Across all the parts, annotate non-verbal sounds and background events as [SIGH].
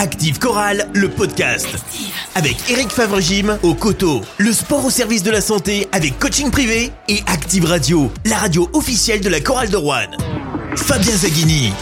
Active Chorale, le podcast. Avec Eric Favre-Gym au coteau. Le sport au service de la santé avec coaching privé. Et Active Radio, la radio officielle de la Chorale de Rouen. Fabien Zaghini.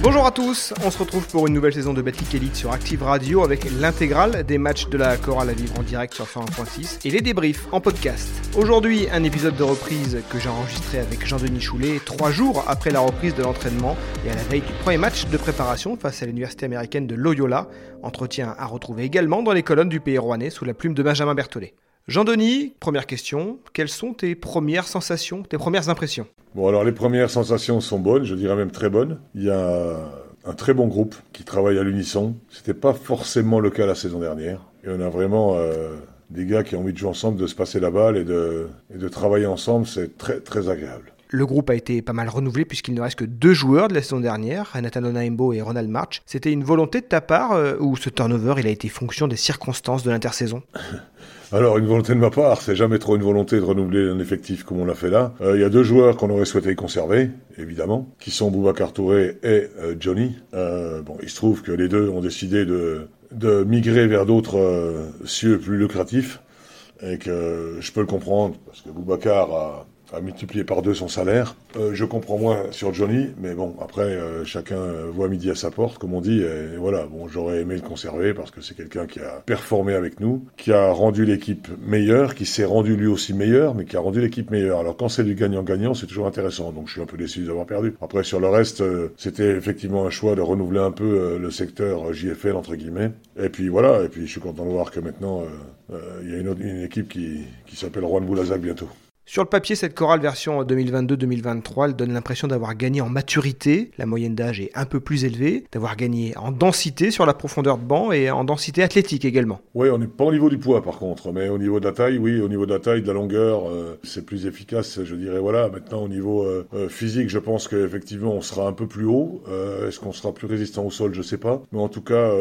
Bonjour à tous, on se retrouve pour une nouvelle saison de Betclic Elite sur Active Radio avec l'intégrale des matchs de la chorale à vivre en direct sur 101.6 et les débriefs en podcast. Aujourd'hui, un épisode de reprise que j'ai enregistré avec Jean-Denis Choulet trois jours après la reprise de l'entraînement et à la veille du premier match de préparation face à l'université américaine de Loyola. Entretien à retrouver également dans les colonnes du pays rouennais sous la plume de Benjamin Berthollet. Jean-Denis, première question, quelles sont tes premières sensations, tes premières impressions? Bon, alors les premières sensations sont bonnes, je dirais même très bonnes. Il y a un très bon groupe qui travaille à l'unisson. C'était pas forcément le cas la saison dernière. Et on a vraiment euh, des gars qui ont envie de jouer ensemble, de se passer la balle et de, et de travailler ensemble. C'est très, très agréable. Le groupe a été pas mal renouvelé puisqu'il ne reste que deux joueurs de la saison dernière, Nathan Onaimbo et Ronald March. C'était une volonté de ta part euh, ou ce turnover il a été fonction des circonstances de l'intersaison? [LAUGHS] Alors, une volonté de ma part, c'est jamais trop une volonté de renouveler un effectif comme on l'a fait là. Euh, Il y a deux joueurs qu'on aurait souhaité conserver, évidemment, qui sont Boubacar Touré et euh, Johnny. Euh, bon, il se trouve que les deux ont décidé de, de migrer vers d'autres euh, cieux plus lucratifs, et que je peux le comprendre, parce que Boubacar a a multiplié par deux son salaire. Euh, je comprends moins sur Johnny, mais bon, après, euh, chacun voit midi à sa porte, comme on dit, et voilà, bon, j'aurais aimé le conserver parce que c'est quelqu'un qui a performé avec nous, qui a rendu l'équipe meilleure, qui s'est rendu lui aussi meilleur, mais qui a rendu l'équipe meilleure. Alors quand c'est du gagnant-gagnant, c'est toujours intéressant, donc je suis un peu déçu d'avoir perdu. Après, sur le reste, euh, c'était effectivement un choix de renouveler un peu euh, le secteur JFL, entre guillemets. Et puis voilà, et puis je suis content de voir que maintenant, euh, euh, il y a une, autre, une équipe qui, qui s'appelle Juan Boulazac bientôt. Sur le papier, cette chorale version 2022-2023, elle donne l'impression d'avoir gagné en maturité, la moyenne d'âge est un peu plus élevée, d'avoir gagné en densité sur la profondeur de banc et en densité athlétique également. Oui, on n'est pas au niveau du poids par contre, mais au niveau de la taille, oui, au niveau de la taille, de la longueur, euh, c'est plus efficace, je dirais. Voilà, maintenant au niveau euh, euh, physique, je pense qu'effectivement on sera un peu plus haut. Est-ce qu'on sera plus résistant au sol, je sais pas. Mais en tout cas,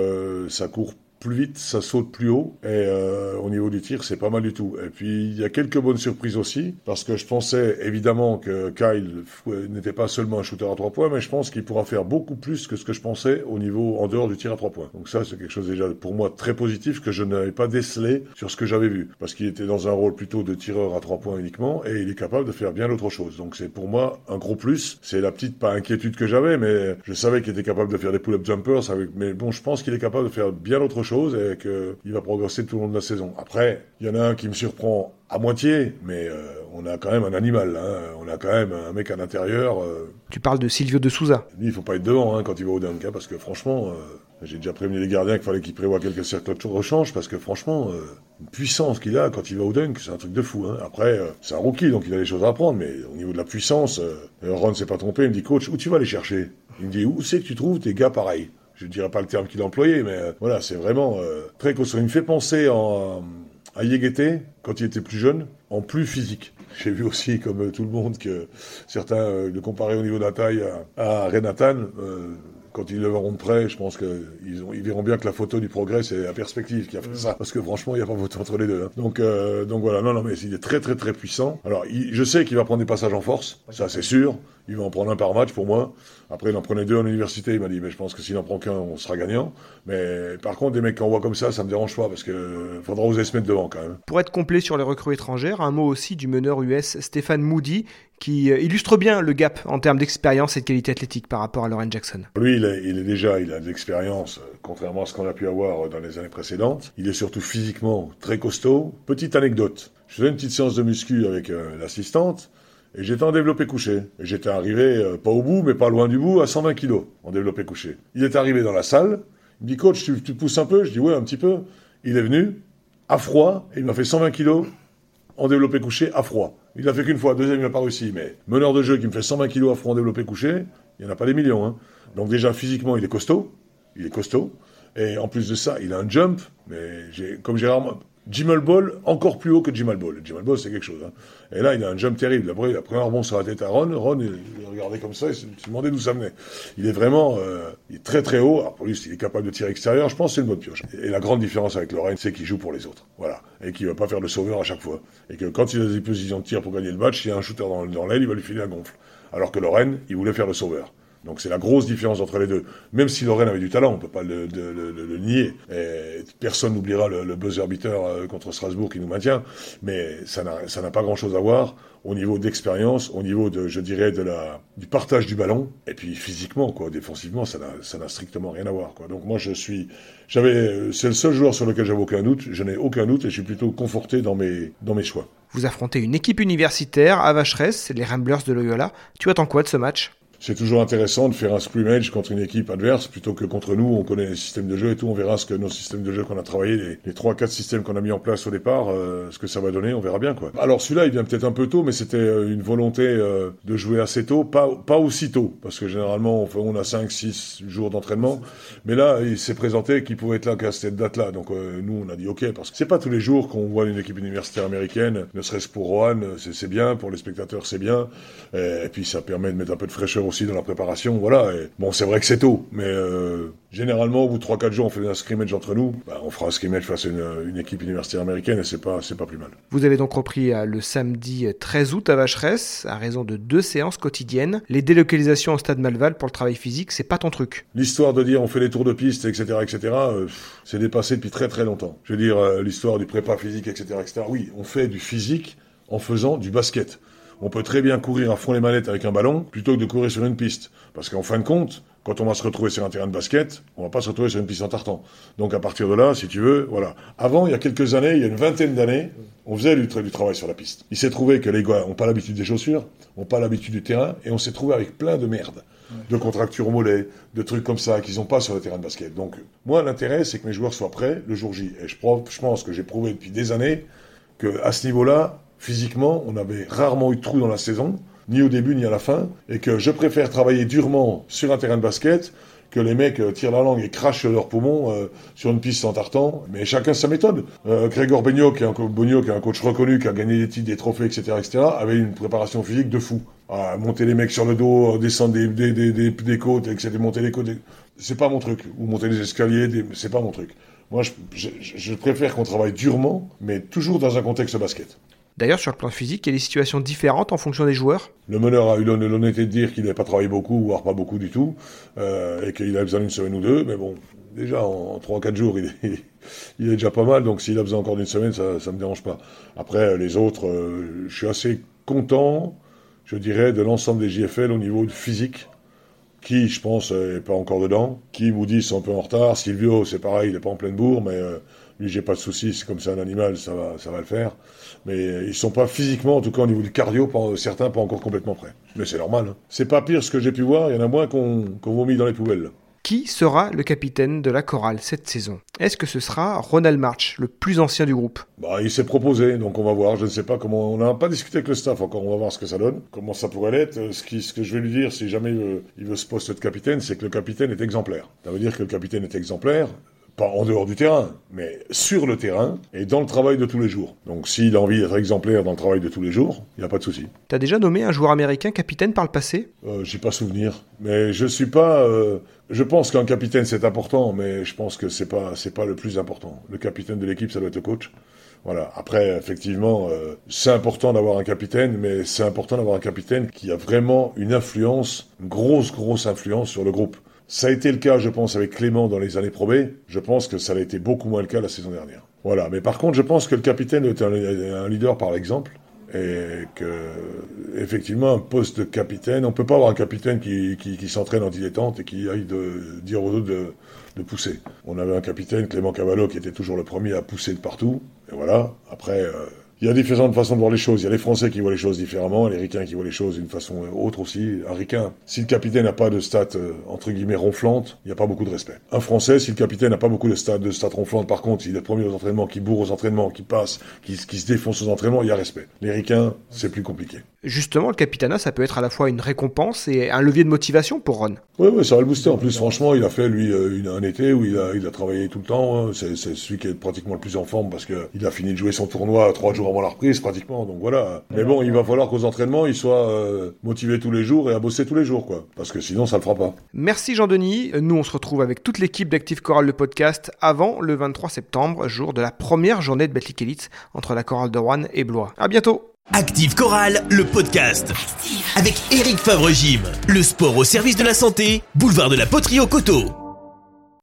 ça court plus vite, ça saute plus haut, et euh, au niveau du tir, c'est pas mal du tout. Et puis, il y a quelques bonnes surprises aussi, parce que je pensais évidemment que Kyle n'était pas seulement un shooter à trois points, mais je pense qu'il pourra faire beaucoup plus que ce que je pensais au niveau en dehors du tir à trois points. Donc ça, c'est quelque chose déjà pour moi très positif que je n'avais pas décelé sur ce que j'avais vu, parce qu'il était dans un rôle plutôt de tireur à trois points uniquement, et il est capable de faire bien d'autres choses. Donc c'est pour moi un gros plus. C'est la petite pas inquiétude que j'avais, mais je savais qu'il était capable de faire des pull-up jumpers, mais bon, je pense qu'il est capable de faire bien d'autres choses et qu'il va progresser tout au long de la saison. Après, il y en a un qui me surprend à moitié, mais euh, on a quand même un animal. Hein. On a quand même un mec à l'intérieur. Euh... Tu parles de Silvio de Souza. Lui, il faut pas être devant hein, quand il va au dunk, hein, parce que franchement, euh, j'ai déjà prévenu les gardiens qu'il fallait qu'ils prévoient quelques cercles de rechange, parce que franchement, une puissance qu'il a quand il va au dunk, c'est un truc de fou. Hein. Après, c'est un rookie, donc il a des choses à apprendre, mais au niveau de la puissance, Ron s'est pas trompé, il me dit, coach, où tu vas les chercher? Il me dit, où c'est que tu trouves tes gars pareils? Je ne dirais pas le terme qu'il a employé, mais euh, voilà, c'est vraiment euh, très costaud. Il me fait penser en, à Yegete, quand il était plus jeune, en plus physique. J'ai vu aussi, comme euh, tout le monde, que certains euh, le comparaient au niveau de la taille à, à Renatan. Euh, quand ils le verront de près, je pense qu'ils ils verront bien que la photo du progrès, c'est la perspective qui a fait ça. Parce que franchement, il n'y a pas photo entre les deux. Hein. Donc, euh, donc voilà, non, non, mais il est très, très, très puissant. Alors, il, je sais qu'il va prendre des passages en force, ça c'est sûr. Il va en prendre un par match pour moi. Après, il en prenait deux en université. Il m'a dit, mais je pense que s'il en prend qu'un, on sera gagnant. Mais par contre, des mecs qu'on voit comme ça, ça me dérange pas parce que faudra oser se mettre devant quand même. Pour être complet sur les recrues étrangères, un mot aussi du meneur US Stéphane Moody qui illustre bien le gap en termes d'expérience et de qualité athlétique par rapport à Lauren Jackson. Lui, il est, il est déjà, il a de l'expérience, contrairement à ce qu'on a pu avoir dans les années précédentes. Il est surtout physiquement très costaud. Petite anecdote. Je faisais une petite séance de muscu avec euh, l'assistante. Et j'étais en développé couché. Et j'étais arrivé, euh, pas au bout, mais pas loin du bout, à 120 kilos en développé couché. Il est arrivé dans la salle. Il me dit, coach, tu, tu pousses un peu? Je dis, ouais, un petit peu. Il est venu, à froid, et il m'a fait 120 kilos en développé couché à froid. Il l'a fait qu'une fois, deuxième, il n'a pas réussi. Mais meneur de jeu qui me fait 120 kilos à froid en développé couché, il n'y en a pas des millions. Hein. Donc déjà, physiquement, il est costaud. Il est costaud. Et en plus de ça, il a un jump. Mais comme j'ai. Jimal Ball, encore plus haut que Jimal Ball. Jimal Ball, c'est quelque chose. Hein. Et là, il a un jump terrible. Après, après un rebond sur la tête à Ron. Ron, il, il regardait comme ça, il se demandait d'où ça venait. Il est vraiment, euh, il est très très haut. Alors, pour lui, il est capable de tirer extérieur. Je pense c'est une bonne pioche. Et la grande différence avec Lorraine, c'est qu'il joue pour les autres. Voilà. Et qu'il va pas faire le sauveur à chaque fois. Et que quand il a des positions de tir pour gagner le match, s'il y a un shooter dans, dans l'aile, il va lui filer un gonfle. Alors que Lorraine, il voulait faire le sauveur. Donc c'est la grosse différence entre les deux. Même si Lorraine avait du talent, on peut pas le, nier. personne n'oubliera le, buzzer beater euh, contre Strasbourg qui nous maintient, mais ça n'a pas grand-chose à voir au niveau d'expérience, au niveau de, je dirais, du partage du ballon, et puis physiquement, défensivement, ça n'a strictement rien à voir. Donc moi, je suis, j'avais, c'est le seul joueur sur lequel j'avais aucun doute, je n'ai aucun doute et je suis plutôt conforté dans mes, dans mes choix. Vous affrontez une équipe universitaire à Vacheresse, les Ramblers de Loyola. Tu attends quoi de ce match? C'est toujours intéressant de faire un scrimmage contre une équipe adverse plutôt que contre nous. On connaît les systèmes de jeu et tout. On verra ce que nos systèmes de jeu qu'on a travaillé, les trois, quatre systèmes qu'on a mis en place au départ, euh, ce que ça va donner. On verra bien quoi. Alors celui-là, il vient peut-être un peu tôt, mais c'était euh, une volonté euh, de jouer assez tôt, pas pas aussi tôt, parce que généralement on, on a 5 six jours d'entraînement. Mais là, il s'est présenté qu'il pouvait être là qu'à cette date-là. Donc nous, on a dit ok, parce que c'est pas tous les jours qu'on voit une équipe universitaire américaine, ne serait-ce pour Rohan, c'est bien pour les spectateurs, c'est bien. et puis ça permet de mettre un peu de fraîcheur aussi dans la préparation voilà. bon, c'est vrai que c'est tôt, mais euh, généralement, au bout de 3-4 jours, on fait un scrimmage entre nous. Bah, on fera un scrimmage face à une, équipe universitaire américaine et c'est pas, c'est pas plus mal. Vous avez donc repris euh, le samedi 13 août à Vacheresse, à raison de deux séances quotidiennes. Les délocalisations au stade Malval pour le travail physique, c'est pas ton truc. L'histoire de dire on fait des tours de piste, etc., etc., euh, c'est dépassé depuis très très longtemps. Je veux dire, l'histoire du prépa physique, etc., etc., oui, on fait du physique en faisant du basket on peut très bien courir à fond les manettes avec un ballon plutôt que de courir sur une piste. Parce qu'en fin de compte, quand on va se retrouver sur un terrain de basket, on va pas se retrouver sur une piste en tartan. Donc à partir de là, si tu veux, voilà. Avant, il y a quelques années, il y a une vingtaine d'années, on faisait du, du, travail sur la piste. Il s'est trouvé que les gars n'ont pas l'habitude des chaussures, n'ont pas l'habitude du terrain, et on s'est trouvé avec plein de merde. De contractures au mollet, de trucs comme ça qu'ils n'ont pas sur le terrain de basket. Donc, moi, l'intérêt, c'est que mes joueurs soient prêts le jour J. Et je, je pense que j'ai prouvé depuis des années que à ce niveau-là, physiquement, on avait rarement eu de trous dans la saison, ni au début ni à la fin, et que je préfère travailler durement sur un terrain de basket que les mecs euh, tirent la langue et crachent leurs poumons euh, sur une piste en tartan. Mais chacun sa méthode. Euh, Grégor Bogno, qui est, un, qui est un coach reconnu, qui a gagné des titres, des trophées, etc., etc., avait une préparation physique de fou. À monter les mecs sur le dos, descendre des, des, des, des, côtes, etc., monter les côtes. C'est pas mon truc. Ou monter les escaliers, c'est pas mon truc. Moi, je, je préfère qu'on travaille durement, mais toujours dans un contexte basket. D'ailleurs, sur le plan physique, il y a des situations différentes en fonction des joueurs Le meneur a eu l'honnêteté de dire qu'il n'avait pas travaillé beaucoup, voire pas beaucoup du tout, euh, et qu'il avait besoin d'une semaine ou deux, mais bon, déjà en, 3-4 jours, [LAUGHS] il est, déjà pas mal, donc s'il a besoin encore d'une semaine, ça ne me dérange pas. Après, les autres, euh, je suis assez content, je dirais, de l'ensemble des JFL au niveau physique, qui, je pense, n'est pas encore dedans, qui, Moody, sont un peu en retard, Silvio, c'est pareil, il n'est pas en pleine bourre, mais... Euh, lui, j'ai pas de soucis, c'est comme c'est un animal, ça va, ça va le faire. Mais ils sont pas physiquement, en tout cas au niveau du cardio, certains pas encore complètement prêts. Mais c'est normal. Hein. C'est pas pire ce que j'ai pu voir, il y en a moins qu'on qu vomit dans les poubelles. Qui sera le capitaine de la chorale cette saison? Est-ce que ce sera Ronald March, le plus ancien du groupe? Bah, Il s'est proposé, donc on va voir. Je ne sais pas comment. On n'a pas discuté avec le staff encore, on va voir ce que ça donne, comment ça pourrait l'être. Ce, ce que je vais lui dire, si jamais il veut ce poste de capitaine, c'est que le capitaine est exemplaire. Ça veut dire que le capitaine est exemplaire pas en dehors du terrain, mais sur le terrain et dans le travail de tous les jours. Donc s'il a envie d'être exemplaire dans le travail de tous les jours, il n'y a pas de souci. T'as déjà nommé un joueur américain capitaine par le passé? Euh, J'ai pas souvenir, mais je suis pas. Euh, je pense qu'un capitaine c'est important, mais je pense que c'est pas c'est pas le plus important. Le capitaine de l'équipe, ça doit être le coach. Voilà. Après, effectivement, euh, c'est important d'avoir un capitaine, mais c'est important d'avoir un capitaine qui a vraiment une influence, une grosse, grosse influence sur le groupe. Ça a été le cas, je pense, avec Clément dans les années probées. Je pense que ça a été beaucoup moins le cas la saison dernière. Voilà. Mais par contre, je pense que le capitaine est un, leader par l'exemple. Et que, effectivement, un poste de capitaine, on peut pas avoir un capitaine qui, qui, s'entraîne en dilettante et qui aille de, dire aux autres de, de pousser. On avait un capitaine, Clément Cavallo, qui était toujours le premier à pousser de partout. Et voilà. Après, euh, il y a différentes façons de voir les choses. Il y a les Français qui voient les choses différemment, les Ricains qui voient les choses d'une façon autre aussi. Un Ricain, si le capitaine n'a pas de stats euh, entre guillemets ronflantes, il n'y a pas beaucoup de respect. Un Français, si le capitaine n'a pas beaucoup de stats de stats ronflantes, par contre, il est premier aux entraînements, qui bourre aux entraînements, qui passe, qui, qui se défonce aux entraînements, il y a respect. Les Ricains, c'est plus compliqué. Justement, le capitana, ça peut être à la fois une récompense et un levier de motivation pour Ron. Oui, oui, ça va le booster. En plus, franchement, il a fait, lui, euh, un été où il a, il a travaillé tout le temps. Hein. C'est celui qui est pratiquement le plus en forme parce qu'il a fini de jouer son tournoi trois jours avant la reprise, pratiquement. Donc voilà. Mais bon, il va falloir qu'aux entraînements, il soit euh, motivé tous les jours et à bosser tous les jours, quoi. Parce que sinon, ça le fera pas. Merci Jean-Denis. Nous, on se retrouve avec toute l'équipe d'Active Chorale, le podcast, avant le 23 septembre, jour de la première journée de Betclic Elite entre la Chorale de Rouen et Blois. À bientôt! Active Chorale, le podcast. Avec Eric Favre-Gym. Le sport au service de la santé, boulevard de la Poterie au Coteau.